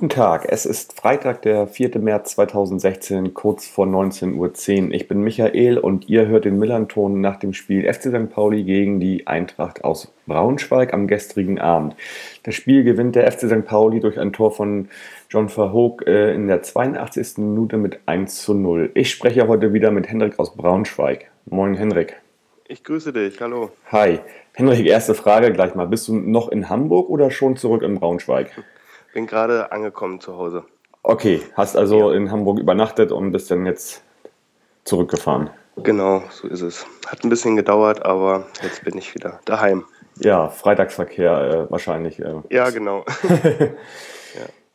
Guten Tag, es ist Freitag, der 4. März 2016, kurz vor 19.10 Uhr. Ich bin Michael und ihr hört den Millanton nach dem Spiel FC St. Pauli gegen die Eintracht aus Braunschweig am gestrigen Abend. Das Spiel gewinnt der FC St. Pauli durch ein Tor von John Verhoek äh, in der 82. Minute mit 1 zu 0. Ich spreche heute wieder mit Hendrik aus Braunschweig. Moin Henrik. Ich grüße dich, hallo. Hi. Henrik, erste Frage gleich mal. Bist du noch in Hamburg oder schon zurück in Braunschweig? Bin gerade angekommen zu Hause. Okay, hast also in Hamburg übernachtet und bist dann jetzt zurückgefahren. Genau, so ist es. Hat ein bisschen gedauert, aber jetzt bin ich wieder daheim. Ja, Freitagsverkehr äh, wahrscheinlich. Äh. Ja, genau.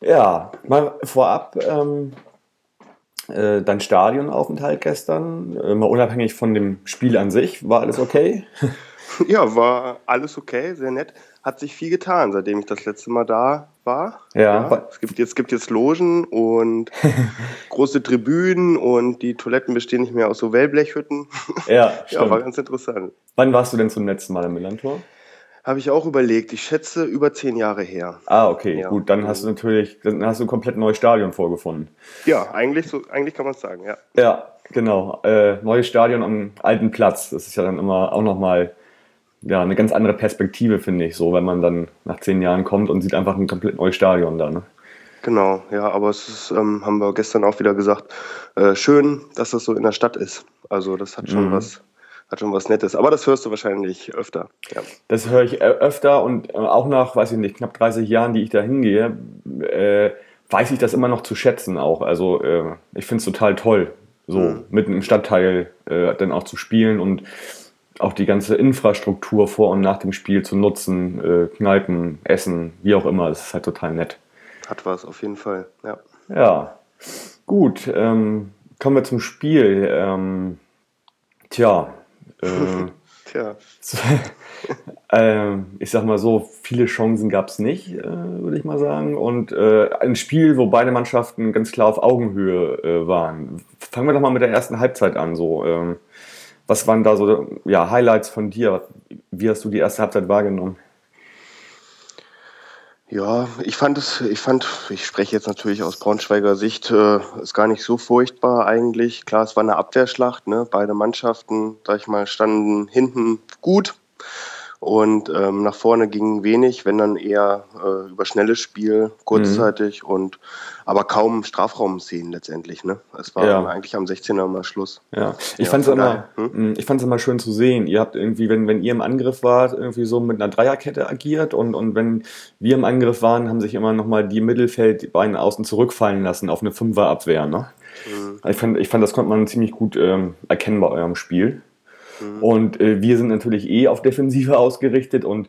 Ja, mal vorab, ähm, äh, dein Stadionaufenthalt gestern, äh, mal unabhängig von dem Spiel an sich, war alles okay? ja, war alles okay, sehr nett. Hat sich viel getan, seitdem ich das letzte Mal da war. Ja. es gibt jetzt, gibt jetzt Logen und große Tribünen und die Toiletten bestehen nicht mehr aus so Wellblechhütten. Ja, ja, war ganz interessant. Wann warst du denn zum letzten Mal im Millantor? Habe ich auch überlegt. Ich schätze über zehn Jahre her. Ah, okay, Ja. gut. Dann hast du natürlich, dann hast du ein komplett neues Stadion vorgefunden. Ja, eigentlich, so, eigentlich kann man es sagen, ja. Ja, genau. Äh, neues Stadion am alten Platz. Das ist ja dann immer auch nochmal ja, eine ganz andere Perspektive, finde ich, so, wenn man dann nach zehn Jahren kommt und sieht einfach ein komplett neues Stadion da. Ne? Genau, ja, aber es ist, ähm, haben wir gestern auch wieder gesagt, äh, schön, dass das so in der Stadt ist. Also das hat schon Mhm. was, hat schon was Nettes. Aber das hörst du wahrscheinlich öfter. Ja. Das höre ich äh, öfter und äh, auch nach, weiß ich nicht, knapp 30 Jahren, die ich da hingehe, äh, weiß ich das immer noch zu schätzen auch. Also äh, ich finde es total toll, so Mhm. mitten im Stadtteil äh, dann auch zu spielen und auch die ganze Infrastruktur vor und nach dem Spiel zu nutzen, äh, Kneipen, Essen, wie auch immer. Das ist halt total nett. Hat was, auf jeden Fall. Ja. Ja, gut. Ähm, kommen wir zum Spiel. Ähm, tja, äh, Tja, ähm, ich sag mal so, viele Chancen gab es nicht, äh, würde ich mal sagen. Und äh, ein Spiel, wo beide Mannschaften ganz klar auf Augenhöhe äh, waren. Fangen wir doch mal mit der ersten Halbzeit an. So, ähm, was waren da so ja, Highlights von dir? Wie hast du die erste Halbzeit wahrgenommen? ja, ich fand es, ich fand, ich spreche jetzt natürlich aus Braunschweiger Sicht, äh, ist gar nicht so furchtbar eigentlich. Klar, es war eine Abwehrschlacht, ne? Beide Mannschaften, sag ich mal, standen hinten gut. Und ähm, nach vorne ging wenig, wenn dann eher äh, über schnelles Spiel, kurzzeitig und aber kaum Strafraumszenen letztendlich. Ne? Es war Ja. eigentlich am 16er mal Schluss. Ja, ich Ja, fand's von immer, hm? ich fand's immer schön zu sehen. Ihr habt irgendwie, wenn, wenn ihr im Angriff wart, irgendwie so mit einer Dreierkette agiert und, und wenn wir im Angriff waren, haben sich immer nochmal die Mittelfeld, die beiden außen zurückfallen lassen auf eine Fünferabwehr. Ne? Ich, fand, ich fand, das konnte man ziemlich gut ähm, erkennen bei eurem Spiel. Und äh, wir sind natürlich eh auf Defensive ausgerichtet und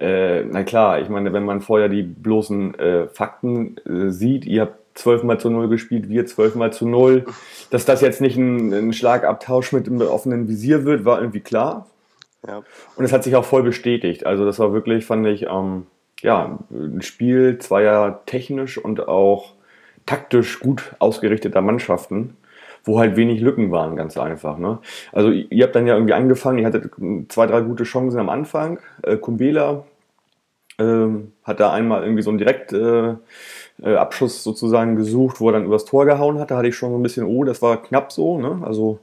äh, na klar, ich meine, wenn man vorher die bloßen äh, Fakten äh, sieht, ihr habt 12 mal zu 0 gespielt, wir 12 mal zu 0, dass das jetzt nicht ein, ein Schlagabtausch mit dem offenen Visier wird, war irgendwie klar. Ja. Und es hat sich auch voll bestätigt. Also das war wirklich, fand ich, ähm, ja, ein Spiel zweier technisch und auch taktisch gut ausgerichteter Mannschaften, wo halt wenig Lücken waren, ganz einfach. Ne? Also ihr habt dann ja irgendwie angefangen, ihr hattet zwei, drei gute Chancen am Anfang. Äh, Kumbela ähm, hat da einmal irgendwie so einen Direktabschuss äh, Abschuss sozusagen gesucht, wo er dann übers Tor gehauen hat. Da hatte ich schon so ein bisschen, oh, das war knapp so. Ne? Also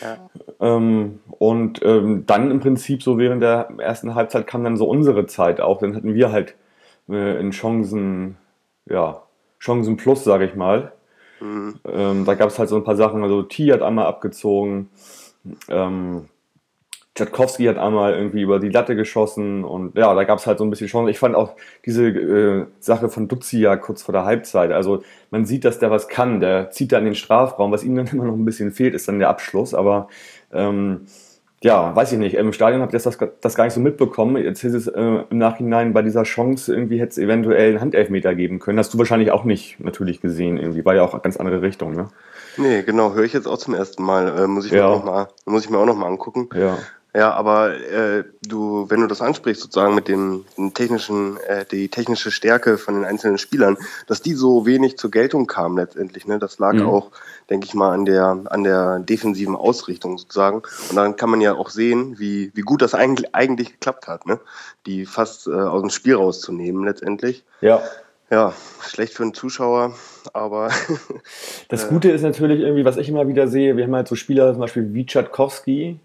Ja. ähm, und ähm, dann im Prinzip so während der ersten Halbzeit kam dann so unsere Zeit auch. Dann hatten wir halt äh, in Chancen, ja, Chancen plus, sage ich mal. Ähm, da gab es halt so ein paar Sachen. Also T hat einmal abgezogen, ähm, Tchaikovsky hat einmal irgendwie über die Latte geschossen und ja, da gab es halt so ein bisschen Chancen. Ich fand auch diese äh, Sache von Duzia kurz vor der Halbzeit. Also man sieht, dass der was kann. Der zieht da in den Strafraum. Was ihm dann immer noch ein bisschen fehlt, ist dann der Abschluss. Aber ähm, ja, weiß ich nicht. Im Stadion habt ihr das, das gar nicht so mitbekommen. Jetzt ist es äh, im Nachhinein bei dieser Chance, irgendwie hätte es eventuell einen Handelfmeter geben können. Hast du wahrscheinlich auch nicht natürlich gesehen. Irgendwie war ja auch eine ganz andere Richtung, ne? Nee, genau, höre ich jetzt auch zum ersten Mal. Äh, muss, ich mir Ja. auch noch mal, muss ich mir auch noch mal angucken. Ja. Ja, aber äh, du, wenn du das ansprichst, sozusagen mit dem, dem technischen, äh, die technische Stärke von den einzelnen Spielern, dass die so wenig zur Geltung kam letztendlich, ne? Das lag mhm. auch, denke ich mal, an der an der defensiven Ausrichtung sozusagen. Und dann kann man ja auch sehen, wie wie gut das eigentlich eigentlich geklappt hat, ne? Die fast äh, aus dem Spiel rauszunehmen letztendlich. Ja. Ja, schlecht für einen Zuschauer, aber. das Gute ist natürlich irgendwie, was ich immer wieder sehe, wir haben halt so Spieler, zum Beispiel wie Tschatkowski,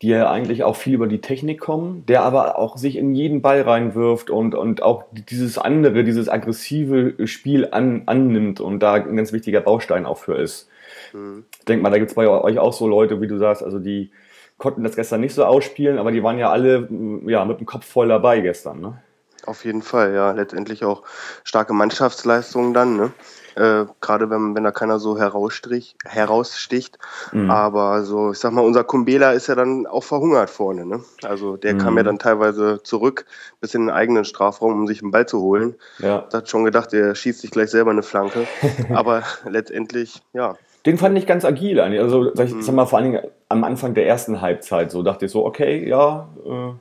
die ja eigentlich auch viel über die Technik kommen, der aber auch sich in jeden Ball reinwirft und, und auch dieses andere, dieses aggressive Spiel an, annimmt und da ein ganz wichtiger Baustein auch für ist. Mhm. Ich denke mal, da gibt es bei euch auch so Leute, wie du sagst, also die konnten das gestern nicht so ausspielen, aber die waren ja alle ja, mit dem Kopf voll dabei gestern. Ne? Auf jeden Fall, ja. Letztendlich auch starke Mannschaftsleistungen dann, ne? Äh, Gerade wenn, wenn da keiner so heraussticht. Mhm. Aber so, ich sag mal, unser Kumbela ist ja dann auch verhungert vorne. Ne? Also der mhm. kam ja dann teilweise zurück bis in den eigenen Strafraum, um sich einen Ball zu holen. Ja. Da hat schon gedacht, der schießt sich gleich selber eine Flanke. Aber letztendlich, ja. Den fand ich ganz agil eigentlich. Also, ich mhm. sag mal, vor allen Dingen am Anfang der ersten Halbzeit so dachte ich so, okay, ja, äh,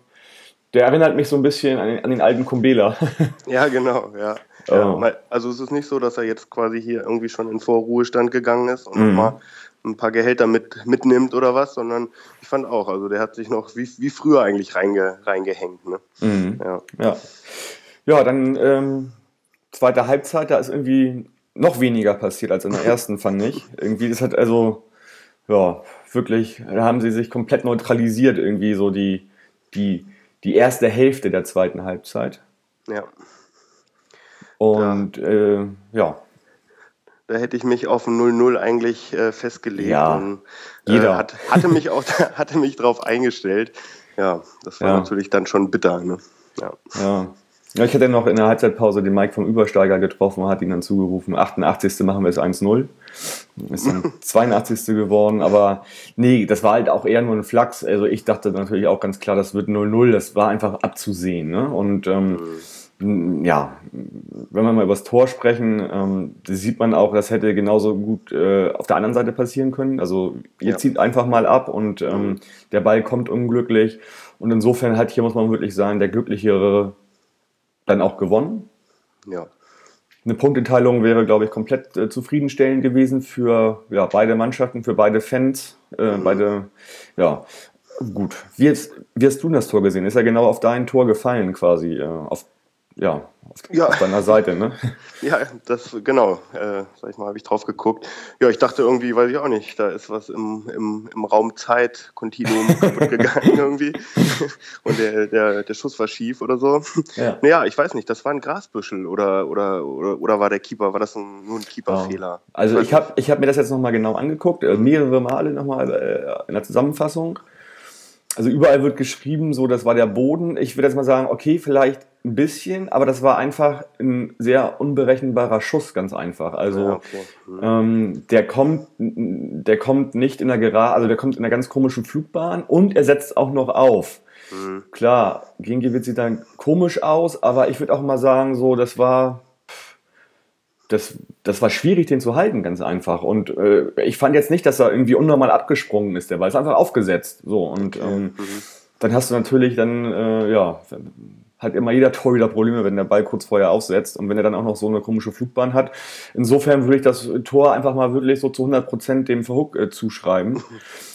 der erinnert mich so ein bisschen an den, an den alten Kumbela. ja, genau, ja. Oh. ja. Also es ist nicht so, dass er jetzt quasi hier irgendwie schon in Vorruhestand gegangen ist und mhm. nochmal ein paar Gehälter mit, mitnimmt oder was, sondern ich fand auch, also der hat sich noch wie, wie früher eigentlich reinge, reingehängt. Ne? Mhm. Ja. ja. Ja, dann ähm, zweite Halbzeit, da ist irgendwie noch weniger passiert als in der ersten, fand ich. Irgendwie ist halt also, ja, wirklich, da haben sie sich komplett neutralisiert, irgendwie so die, die, die erste Hälfte der zweiten Halbzeit. Ja. Und ja. Äh, ja. Da hätte ich mich auf 0-0 eigentlich äh, festgelegt. Ja, und, äh, jeder. Hat, hatte mich auch hatte mich darauf eingestellt. Ja, das war ja. natürlich dann schon bitter. Ne? Ja. ja. Ja, ich hatte noch in der Halbzeitpause den Mike vom Übersteiger getroffen und hat ihn dann zugerufen, 88. machen wir es 1-0. Ist dann 82. geworden, aber nee, das war halt auch eher nur ein Flachs. Also ich dachte natürlich auch ganz klar, das wird 0-0, das war einfach abzusehen. Ne? Und ähm, mhm. Ja, wenn wir mal über das Tor sprechen, ähm, sieht man auch, das hätte genauso gut äh, auf der anderen Seite passieren können. Also ihr ja. zieht einfach mal ab und ähm, mhm. der Ball kommt unglücklich. Und insofern halt hier muss man wirklich sagen, der glücklichere dann auch gewonnen. Ja. Eine Punkteteilung wäre, glaube ich, komplett äh, zufriedenstellend gewesen für ja, beide Mannschaften, für beide Fans, äh, mhm. beide, ja, gut. Wie, hast, wie hast du das Tor gesehen? Ist ja genau auf dein Tor gefallen quasi, äh, auf ja, auf, ja. auf deiner Seite, ne? Ja, das genau, äh, sag ich mal, habe ich drauf geguckt. Ja, ich dachte irgendwie, weiß ich auch nicht, da ist was im, im, im Raum Zeit Kontinuum kaputt gegangen irgendwie. Und der, der, der Schuss war schief oder so. Ja. Naja, ich weiß nicht, das war ein Grasbüschel oder, oder, oder, oder war der Keeper, war das ein, nur ein Keeperfehler? Also ich habe ich hab mir das jetzt nochmal genau angeguckt, äh, mehrere Male nochmal äh, in der Zusammenfassung. Also überall wird geschrieben, so das war der Boden. Ich würde jetzt mal sagen, okay, vielleicht ein bisschen, aber das war einfach ein sehr unberechenbarer Schuss, ganz einfach. Also ja, okay. mhm. ähm, der kommt, der kommt nicht in der Gerade, also der kommt in einer ganz komischen Flugbahn und er setzt auch noch auf. Mhm. Klar, Gingiewicz sieht dann komisch aus, aber ich würde auch mal sagen, so das war das, das war schwierig, den zu halten, ganz einfach. Und äh, ich fand jetzt nicht, dass er irgendwie unnormal abgesprungen ist, der war es einfach aufgesetzt. So und okay. ähm, mhm. dann hast du natürlich dann, äh, ja, hat immer jeder Tor wieder Probleme, wenn der Ball kurz vorher aufsetzt und wenn er dann auch noch so eine komische Flugbahn hat. Insofern würde ich das Tor einfach mal wirklich so zu 100 Prozent dem Verhook äh, zuschreiben.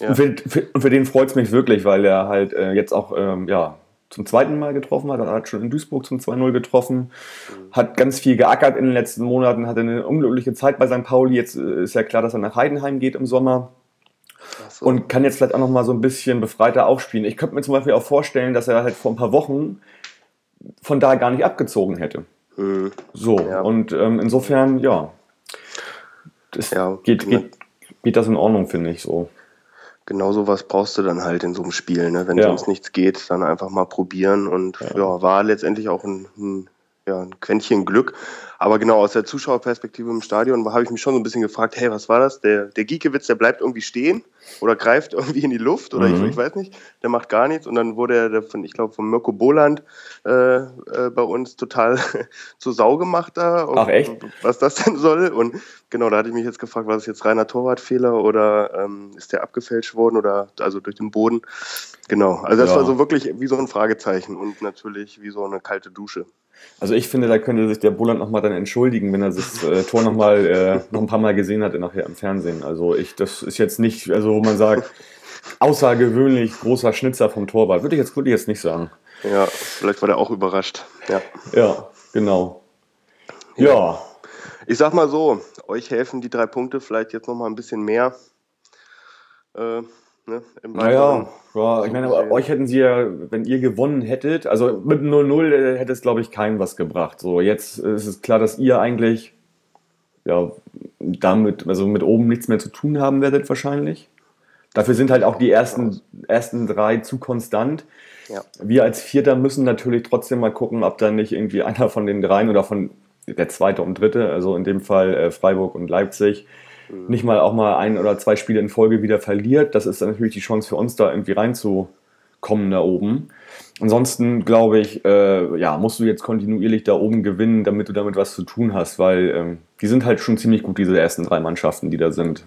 Ja. Und, für, für, für den freut es mich wirklich, weil er halt äh, jetzt auch, ähm, ja, zum zweiten Mal getroffen hat. Er hat schon in Duisburg zum 2-0 getroffen, mhm. hat ganz viel geackert in den letzten Monaten, hatte eine unglückliche Zeit bei St. Pauli. Jetzt äh, ist ja klar, dass er nach Heidenheim geht im Sommer. So. Und kann jetzt vielleicht auch noch mal so ein bisschen befreiter aufspielen. Ich könnte mir zum Beispiel auch vorstellen, dass er halt vor ein paar Wochen von da gar nicht abgezogen hätte. Mhm. So, ja. und ähm, insofern, ja, das ja, geht, geht, geht das in Ordnung, finde ich so. Genau so was brauchst du dann halt in so einem Spiel, ne? Wenn ja. sonst nichts geht, dann einfach mal probieren und ja, ja war letztendlich auch ein, ein ja, ein Quäntchen Glück. Aber genau, aus der Zuschauerperspektive im Stadion habe ich mich schon so ein bisschen gefragt, hey, was war das? Der, der Giekewitz, der bleibt irgendwie stehen oder greift irgendwie in die Luft oder mhm. ich, ich, weiß nicht, der macht gar nichts. Und dann wurde er von, ich glaube, von Mirko Boland äh, äh, bei uns total zur Sau gemacht da. Ach echt? Was das denn soll. Und genau, da hatte ich mich jetzt gefragt, war das jetzt reiner Torwartfehler oder ähm, ist der abgefälscht worden oder also durch den Boden? Genau, also das ja. war so wirklich wie so ein Fragezeichen und natürlich wie so eine kalte Dusche. Also ich finde, da könnte sich der Bulland nochmal dann entschuldigen, wenn er das äh, Tor nochmal äh, noch ein paar Mal gesehen hat nachher im Fernsehen. Also ich, das ist jetzt nicht, also wo man sagt, außergewöhnlich großer Schnitzer vom Torwart. Würde ich jetzt, würde ich jetzt nicht sagen. Ja, vielleicht war der auch überrascht. Ja, ja genau. Ja. ja. Ich sag mal so, euch helfen die drei Punkte vielleicht jetzt nochmal ein bisschen mehr. Äh, Ne, naja, ja, ich meine, aber euch hätten sie ja, wenn ihr gewonnen hättet, also mit 0-0 äh, hätte es, glaube ich, keinem was gebracht. So, jetzt ist es klar, dass ihr eigentlich ja, damit, also mit oben nichts mehr zu tun haben werdet wahrscheinlich. Dafür sind halt auch die ersten, ersten drei zu konstant. Ja. Wir als Vierter müssen natürlich trotzdem mal gucken, ob da nicht irgendwie einer von den dreien oder von der zweite und dritte, also in dem Fall äh, Freiburg und Leipzig, Mhm. nicht mal auch mal ein oder zwei Spiele in Folge wieder verliert, das ist dann natürlich die Chance für uns, da irgendwie reinzukommen da oben. Ansonsten glaube ich, äh, ja, musst du jetzt kontinuierlich da oben gewinnen, damit du damit was zu tun hast, weil ähm, die sind halt schon ziemlich gut, diese ersten drei Mannschaften, die da sind.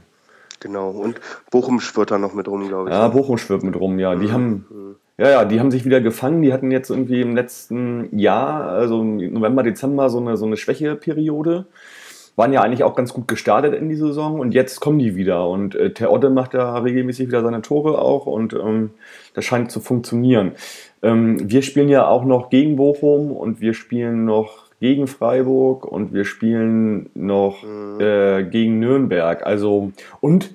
Genau, und Bochum schwirrt da noch mit rum, glaube ich. Ja, Bochum schwirrt mit rum, ja. Die mhm. haben, mhm. ja, ja, die haben sich wieder gefangen. Die hatten jetzt irgendwie im letzten Jahr, also im November, Dezember, so eine, so eine Schwächeperiode waren ja eigentlich auch ganz gut gestartet in die Saison und jetzt kommen die wieder. Und äh, Terodde macht ja regelmäßig wieder seine Tore auch und ähm, das scheint zu funktionieren. Ähm, wir spielen ja auch noch gegen Bochum und wir spielen noch gegen Freiburg und wir spielen noch mhm. äh, gegen Nürnberg. Also und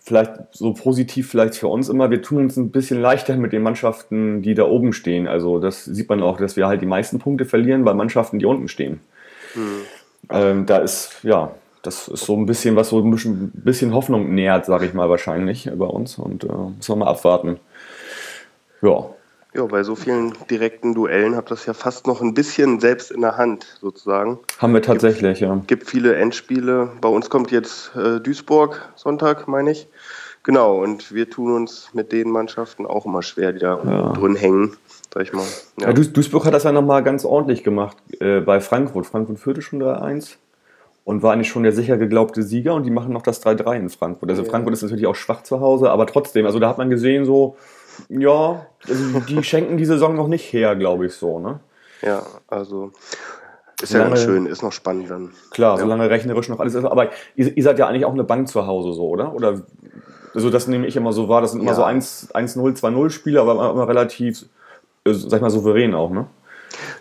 vielleicht so positiv vielleicht für uns immer, wir tun uns ein bisschen leichter mit den Mannschaften, die da oben stehen. Also das sieht man auch, dass wir halt die meisten Punkte verlieren bei Mannschaften, die unten stehen. Mhm. Ähm, da ist, ja, das ist so ein bisschen, was so ein bisschen, bisschen Hoffnung nährt, sage ich mal wahrscheinlich bei uns. Und äh, müssen wir mal abwarten. Ja. Ja, bei so vielen direkten Duellen habt ihr das ja fast noch ein bisschen selbst in der Hand, sozusagen. Haben wir tatsächlich, gibt, ja. gibt viele Endspiele. Bei uns kommt jetzt äh, Duisburg Sonntag, meine ich. Genau, und wir tun uns mit den Mannschaften auch immer schwer, die da ja. drin hängen sag ich mal. Ja. Ja, Duisburg hat das ja nochmal ganz ordentlich gemacht äh, bei Frankfurt. Frankfurt führte schon 3-1 und war eigentlich schon der sicher geglaubte Sieger und die machen noch das 3-3 in Frankfurt. Also. Frankfurt ist natürlich auch schwach zu Hause, aber trotzdem, also da hat man gesehen, so, ja, also die schenken die Saison noch nicht her, glaube ich so, ne? Ja, also ist ja ganz schön, ist noch spannend dann. Klar, ja. solange rechnerisch noch alles ist. Aber ihr, ihr, seid ja eigentlich auch eine Bank zu Hause, so, oder? Oder also das nehme ich immer so wahr, das sind immer ja. so 1-0, 2-0 Spiele, aber immer, immer relativ äh, sag ich mal, souverän auch, ne?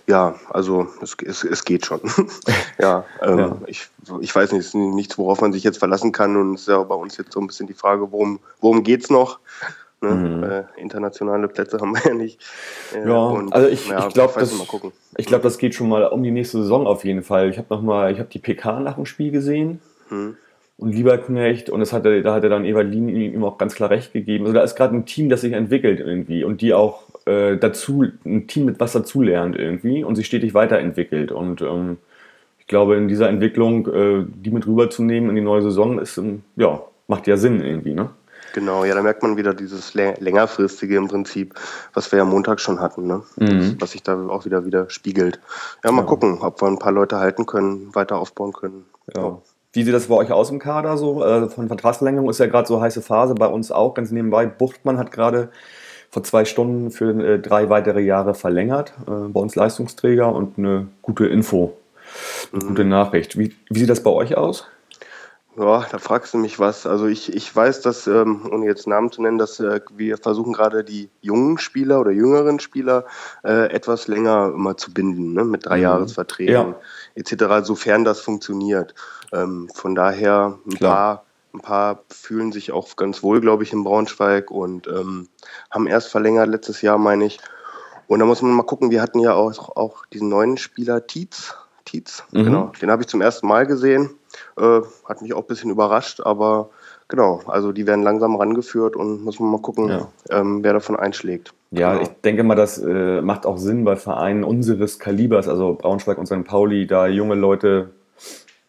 Ja, also es, es, es geht schon. ja, ähm, ja, Ich, ich weiß nicht, es ist nichts, worauf man sich jetzt verlassen kann. Und es ist ja bei uns jetzt so ein bisschen die Frage, worum, worum geht es noch? Ne? Mhm. Äh, internationale Plätze haben wir ja nicht. Äh, ja, und, also ich, ja, ich glaube, das, glaub, das geht schon mal um die nächste Saison auf jeden Fall. Ich habe noch mal, ich habe die PK nach dem Spiel gesehen. Mhm und Lieberknecht und das hatte, da hat er dann Evalin ihm auch ganz klar recht gegeben. Also da ist gerade ein Team, das sich entwickelt irgendwie und die auch äh, dazu, ein Team mit was dazulernt irgendwie und sich stetig weiterentwickelt. Und ähm, ich glaube, in dieser Entwicklung, äh, die mit rüberzunehmen in die neue Saison, ist, ähm, ja, macht ja Sinn irgendwie, ne? Genau, ja, da merkt man wieder dieses längerfristige im Prinzip, was wir ja Montag schon hatten, ne? Mhm. was sich da auch wieder wieder spiegelt. Ja, mal ja. gucken, ob wir ein paar Leute halten können, weiter aufbauen können. Ja. ja. Wie sieht das bei euch aus im Kader so? Äh, von Vertragsverlängerung ist ja gerade so heiße Phase, bei uns auch ganz nebenbei. Buchtmann hat gerade vor zwei Stunden für äh, drei weitere Jahre verlängert, äh, bei uns Leistungsträger und eine gute Info, eine mhm. gute Nachricht. Wie, wie sieht das bei euch aus? Ja, da fragst du mich was. Also ich, ich weiß, dass, ähm, ohne jetzt Namen zu nennen, dass äh, wir versuchen gerade die jungen Spieler oder jüngeren Spieler äh, etwas länger immer zu binden, ne? mit drei mhm. Jahresverträgen ja. etc., sofern das funktioniert. Ähm, von daher ein paar, ein paar fühlen sich auch ganz wohl, glaube ich, in Braunschweig und ähm, haben erst verlängert letztes Jahr, meine ich. Und da muss man mal gucken, wir hatten ja auch, auch diesen neuen Spieler Tietz. Tietz, mhm. genau. Den habe ich zum ersten Mal gesehen. Äh, hat mich auch ein bisschen überrascht, aber Genau, also die werden langsam rangeführt und müssen wir mal gucken, Ja. ähm, wer davon einschlägt. Ja, Genau. ich denke mal, das äh, macht auch Sinn bei Vereinen unseres Kalibers, also Braunschweig und St. Pauli, da junge Leute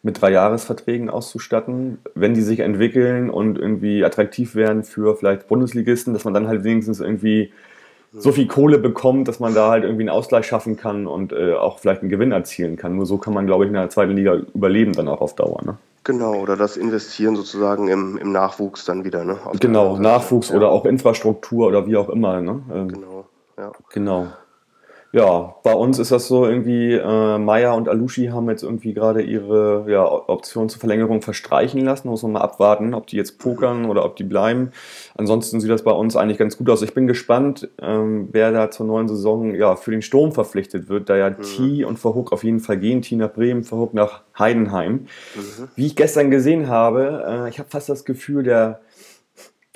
mit Dreijahresverträgen auszustatten, wenn die sich entwickeln und irgendwie attraktiv werden für vielleicht Bundesligisten, dass man dann halt wenigstens irgendwie so viel Kohle bekommt, dass man da halt irgendwie einen Ausgleich schaffen kann und äh, auch vielleicht einen Gewinn erzielen kann. Nur so kann man, glaube ich, in der zweiten Liga überleben dann auch auf Dauer. Ne? Genau, oder das Investieren sozusagen im, im Nachwuchs dann wieder. Ne? Auf Genau. Nachwuchs ja, oder auch Infrastruktur oder wie auch immer. Ne? Ähm, Genau, ja. Genau. Ja, bei uns ist das so irgendwie, äh, Maya und Alushi haben jetzt irgendwie gerade ihre ja, Option zur Verlängerung verstreichen lassen. Muss man mal abwarten, ob die jetzt pokern oder ob die bleiben. Ansonsten sieht das bei uns eigentlich ganz gut aus. Ich bin gespannt, ähm, wer da zur neuen Saison ja, für den Sturm verpflichtet wird, da ja T und Verhook auf jeden Fall gehen. T nach Bremen, Verhook nach Heidenheim. Wie ich gestern gesehen habe, äh, ich habe fast das Gefühl, der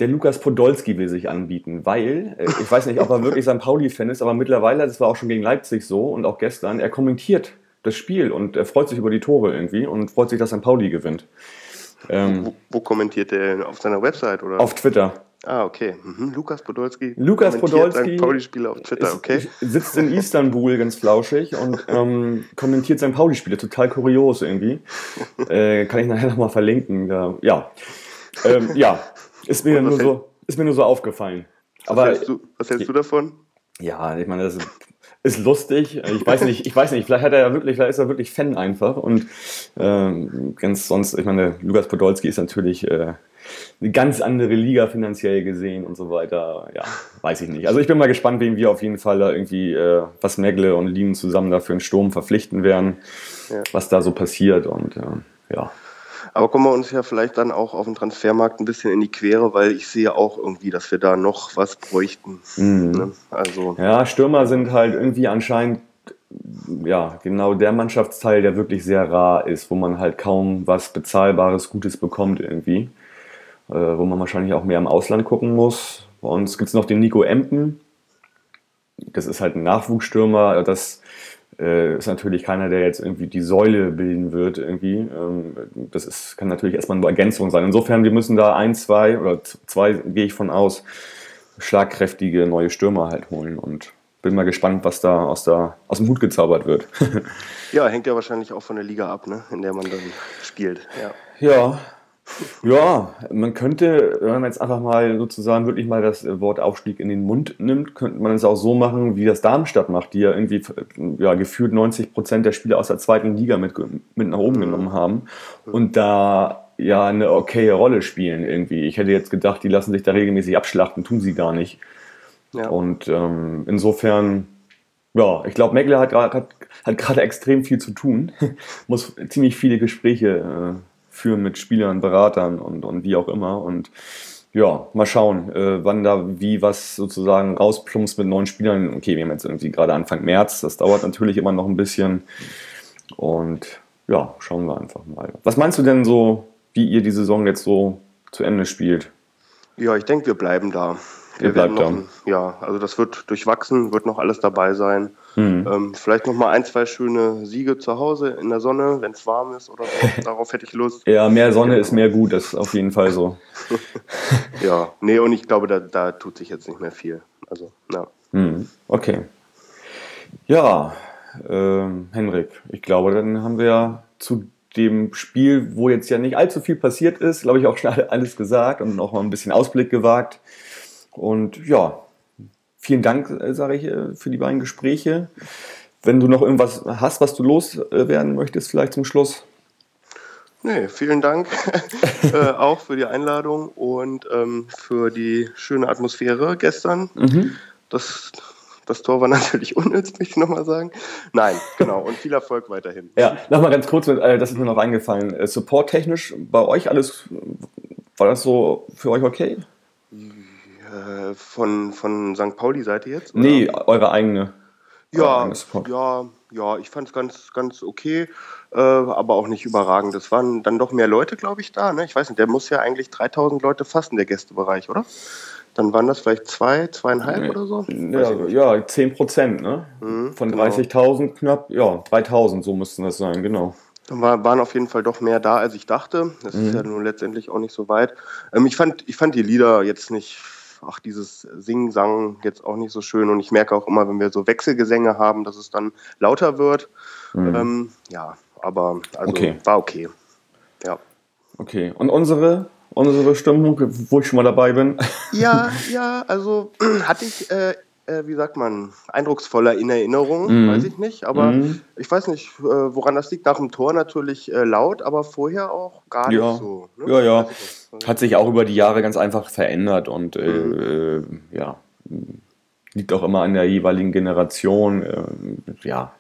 der Lukas Podolski will sich anbieten, weil, äh, ich weiß nicht, ob er wirklich St. Pauli-Fan ist, aber mittlerweile, das war auch schon gegen Leipzig so und auch gestern, er kommentiert das Spiel und er freut sich über die Tore irgendwie und freut sich, dass St. Pauli gewinnt. Ähm, Wo, wo kommentiert denn? Auf seiner Website oder? auf Twitter. ah, okay. Mhm. Lukas Podolski. Lukas Podolski St. Pauli-Spiele auf Twitter, ist- okay. sitzt in Istanbul ganz flauschig und ähm, kommentiert St. Pauli-Spiele. Total kurios irgendwie. Äh, kann ich nachher nochmal verlinken. Da, ja. Ähm, ja, ist mir, nur so, ist mir nur so aufgefallen. Aber was hältst, du, was hältst du davon? Ja, ich meine, das ist, ist lustig. Ich weiß nicht, ich weiß nicht, vielleicht hat er ja wirklich, vielleicht ist er wirklich Fan einfach. Und ähm, ganz sonst, ich meine, Lukas Podolski ist natürlich äh, eine ganz andere Liga finanziell gesehen und so weiter. Ja, weiß ich nicht. Also ich bin mal gespannt, wen wir auf jeden Fall da irgendwie, äh, was Megle und Lien zusammen da für einen Sturm verpflichten werden, Ja. was da so passiert. Und äh, ja. Aber kommen wir uns ja vielleicht dann auch auf dem Transfermarkt ein bisschen in die Quere, weil ich sehe auch irgendwie, dass wir da noch was bräuchten. Mhm. Ne? Also, Ja, Stürmer sind halt irgendwie anscheinend ja, genau der Mannschaftsteil, der wirklich sehr rar ist, wo man halt kaum was Bezahlbares, Gutes bekommt irgendwie. Äh, wo man wahrscheinlich auch mehr im Ausland gucken muss. Bei uns gibt es noch den Nico Empen. Das ist halt ein Nachwuchsstürmer. Das äh, ist natürlich keiner, der jetzt irgendwie die Säule bilden wird irgendwie. Ähm, das ist, kann natürlich erstmal nur Ergänzung sein. Insofern, wir müssen da ein, zwei oder zwei, gehe ich von aus, schlagkräftige neue Stürmer halt holen und bin mal gespannt, was da aus, der, aus dem Hut gezaubert wird. ja, hängt ja wahrscheinlich auch von der Liga ab, ne? in der man dann spielt. Ja. ja. Ja, man könnte, wenn man jetzt einfach mal sozusagen wirklich mal das Wort Aufstieg in den Mund nimmt, könnte man es auch so machen, wie das Darmstadt macht, die ja irgendwie ja, gefühlt 90 Prozent der Spieler aus der zweiten Liga mit, mit nach oben genommen haben und da ja eine okaye Rolle spielen irgendwie. Ich hätte jetzt gedacht, die lassen sich da regelmäßig abschlachten, tun sie gar nicht. Ja. Und ähm, insofern, ja, ich glaube, Meckler hat gerade hat, hat gerade extrem viel zu tun, muss ziemlich viele Gespräche äh, führen mit Spielern, Beratern und, und wie auch immer. Und ja, mal schauen, äh, wann da wie was sozusagen rausplumpst mit neuen Spielern. Okay, wir haben jetzt irgendwie gerade Anfang März, das dauert natürlich immer noch ein bisschen. Und ja, schauen wir einfach mal. Was meinst du denn so, wie ihr die Saison jetzt so zu Ende spielt? Ja, ich denke, wir bleiben da. Ihr Wir werden bleibt da. Ja, also das wird durchwachsen, wird noch alles dabei sein. Hm. Ähm, vielleicht noch mal ein, zwei schöne Siege zu Hause in der Sonne, wenn es warm ist oder so. Darauf hätte ich Lust. Ja, mehr Sonne ist mehr gut, das ist auf jeden Fall so. Ja, nee, und ich glaube, da, da tut sich jetzt nicht mehr viel. Also, ja. Hm, okay. Ja, ähm, Henrik, ich glaube, dann haben wir ja zu dem Spiel, wo jetzt ja nicht allzu viel passiert ist, glaube ich, auch schon alles gesagt und auch mal ein bisschen Ausblick gewagt. Und ja, vielen Dank, äh, sage ich, äh, für die beiden Gespräche. Wenn du noch irgendwas hast, was du loswerden möchtest, vielleicht zum Schluss. Nee, vielen Dank äh, auch für die Einladung und ähm, für die schöne Atmosphäre gestern. Das, das Tor war natürlich unnütz, möchte ich nochmal sagen. Nein, genau. Und viel Erfolg weiterhin. Ja, nochmal ganz kurz, äh, das ist mir noch eingefallen. Äh, Support-technisch bei euch alles, war das so für euch okay? Äh, von, von St. Pauli-Seite jetzt? oder? Nee, eure eigene. Ja, ja, ja, ich fand es ganz, ganz okay, äh, aber auch nicht überragend. Es waren dann doch mehr Leute, glaube ich, da. Ne? Ich weiß nicht, der muss ja eigentlich 3000 Leute fassen, der Gästebereich, oder? Dann waren das vielleicht zwei, zweieinhalb oder so? Ja, ja, 10 Prozent, ne? Mhm, Von genau. 30.000 knapp, ja, 3.000, so müssten das sein, genau. War, waren auf jeden Fall doch mehr da, als ich dachte. Das mhm. ist ja nun letztendlich auch nicht so weit. Ähm, ich, fand, ich fand die Lieder jetzt nicht, ach, dieses Singen-Sang jetzt auch nicht so schön. Und ich merke auch immer, wenn wir so Wechselgesänge haben, dass es dann lauter wird. Mhm. Ähm, ja, aber also okay. war okay. Ja. Okay. Und unsere unsere Stimmung, wo ich schon mal dabei bin. Ja, ja, also hatte ich äh, äh, wie sagt man, eindrucksvoller in Erinnerung, mhm. weiß ich nicht. Aber mhm. ich weiß nicht, äh, woran das liegt. Nach dem Tor natürlich äh, laut, aber vorher auch gar ja. nicht so. Ne? Ja, ja. Hat sich auch über die Jahre ganz einfach verändert und äh, mhm. Äh, ja, liegt auch immer an der jeweiligen Generation. Äh, ja.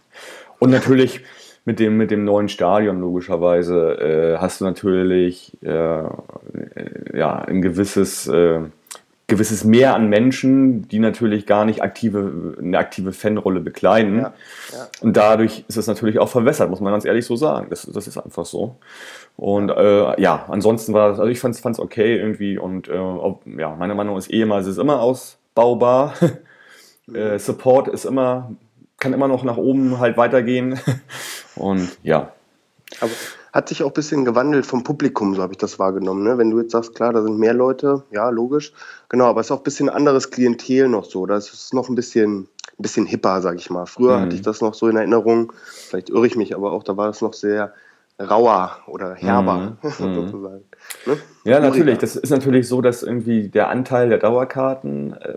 Und natürlich mit dem, mit dem neuen Stadion logischerweise hast du natürlich ja, ein gewisses gewisses Mehr an Menschen, die natürlich gar nicht aktive, eine aktive Fanrolle bekleiden. Ja, ja. Und dadurch ist es natürlich auch verwässert, muss man ganz ehrlich so sagen. Das, das ist einfach so. Und äh, ja, ansonsten war das, also ich fand es okay irgendwie und äh, ob, ja, meine Meinung ist eh immer, es ist immer ausbaubar. äh, Support ist immer, kann immer noch nach oben halt weitergehen. und ja. Aber hat sich auch ein bisschen gewandelt vom Publikum, so habe ich das wahrgenommen. Ne? Wenn du jetzt sagst, klar, da sind mehr Leute, ja, logisch. Genau, aber es ist auch ein bisschen anderes Klientel noch so. Das ist noch ein bisschen, ein bisschen hipper, sage ich mal. Früher mhm. hatte ich das noch so in Erinnerung. Vielleicht irre ich mich, aber auch da war es noch sehr rauer oder herber, mhm. mhm. sozusagen. Ne? Ja, natürlich. Das ist natürlich so, dass irgendwie der Anteil der Dauerkarten äh,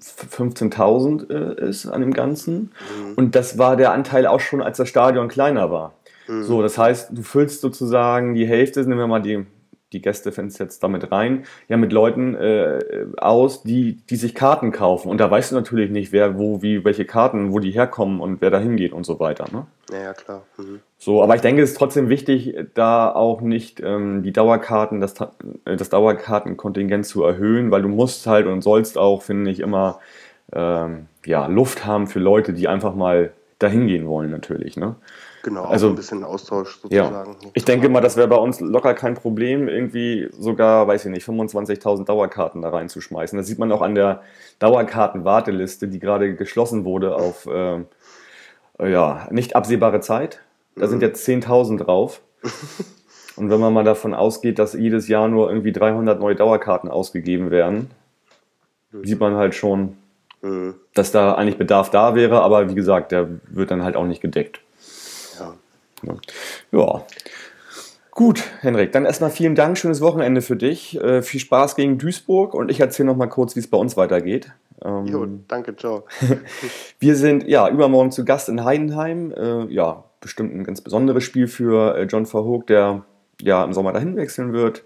15.000 äh, ist an dem Ganzen. Mhm. Und das war der Anteil auch schon, als das Stadion kleiner war. Mhm. So, das heißt, du füllst sozusagen die Hälfte, nehmen wir mal die, die Gästefans jetzt damit rein, ja mit Leuten äh, aus, die, die sich Karten kaufen. Und da weißt du natürlich nicht, wer, wo, wie, welche Karten, wo die herkommen und wer da hingeht und so weiter. Ne? Ja, ja klar. Mhm. So, aber ich denke, es ist trotzdem wichtig, da auch nicht ähm, die Dauerkarten, das, das Dauerkartenkontingent zu erhöhen, weil du musst halt und sollst auch, finde ich, immer ähm, ja, Luft haben für Leute, die einfach mal dahin gehen wollen, natürlich. Ne? Genau, also ein bisschen Austausch sozusagen. Ja. Ich denke mal, das wäre bei uns locker kein Problem, irgendwie sogar, weiß ich nicht, 25.000 Dauerkarten da reinzuschmeißen. Das sieht man auch an der Dauerkartenwarteliste, die gerade geschlossen wurde auf äh, ja, nicht absehbare Zeit. Da mhm. sind jetzt 10.000 drauf. Und wenn man mal davon ausgeht, dass jedes Jahr nur irgendwie 300 neue Dauerkarten ausgegeben werden, mhm. sieht man halt schon, mhm. dass da eigentlich Bedarf da wäre, aber wie gesagt, der wird dann halt auch nicht gedeckt. Ja. ja. Gut, Henrik, dann erstmal vielen Dank, schönes Wochenende für dich. Äh, viel Spaß gegen Duisburg und ich erzähle noch mal kurz, wie es bei uns weitergeht. Ähm, jo, danke, ciao. wir sind ja übermorgen zu Gast in Heidenheim. Äh, ja, bestimmt ein ganz besonderes Spiel für äh, John Verhoek, der ja im Sommer dahin wechseln wird.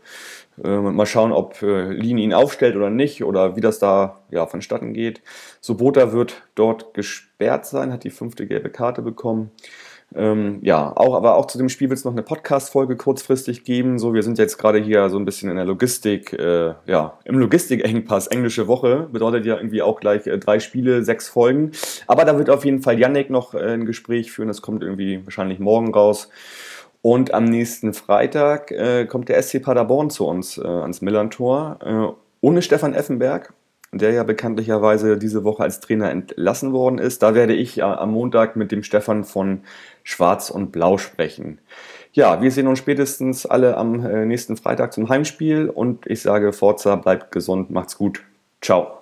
Äh, mal schauen, ob äh, Lini ihn aufstellt oder nicht oder wie das da ja, vonstatten geht. Sobota wird dort gesperrt sein, hat die fünfte gelbe Karte bekommen. Ähm, ja, auch, aber auch zu dem Spiel wird es noch eine Podcast-Folge kurzfristig geben. So, wir sind jetzt gerade hier so ein bisschen in der Logistik, äh, ja, im Logistik-Engpass. Englische Woche bedeutet ja irgendwie auch gleich äh, drei Spiele, sechs Folgen. Aber da wird auf jeden Fall Yannick noch äh, ein Gespräch führen. Das kommt irgendwie wahrscheinlich morgen raus. Und am nächsten Freitag äh, kommt der SC Paderborn zu uns äh, ans Millantor. Äh, ohne Stefan Effenberg der ja bekanntlicherweise diese Woche als Trainer entlassen worden ist. Da werde ich am Montag mit dem Stefan von Schwarz und Blau sprechen. Ja, wir sehen uns spätestens alle am äh, nächsten Freitag zum Heimspiel und ich sage Forza, bleibt gesund, macht's gut. Ciao.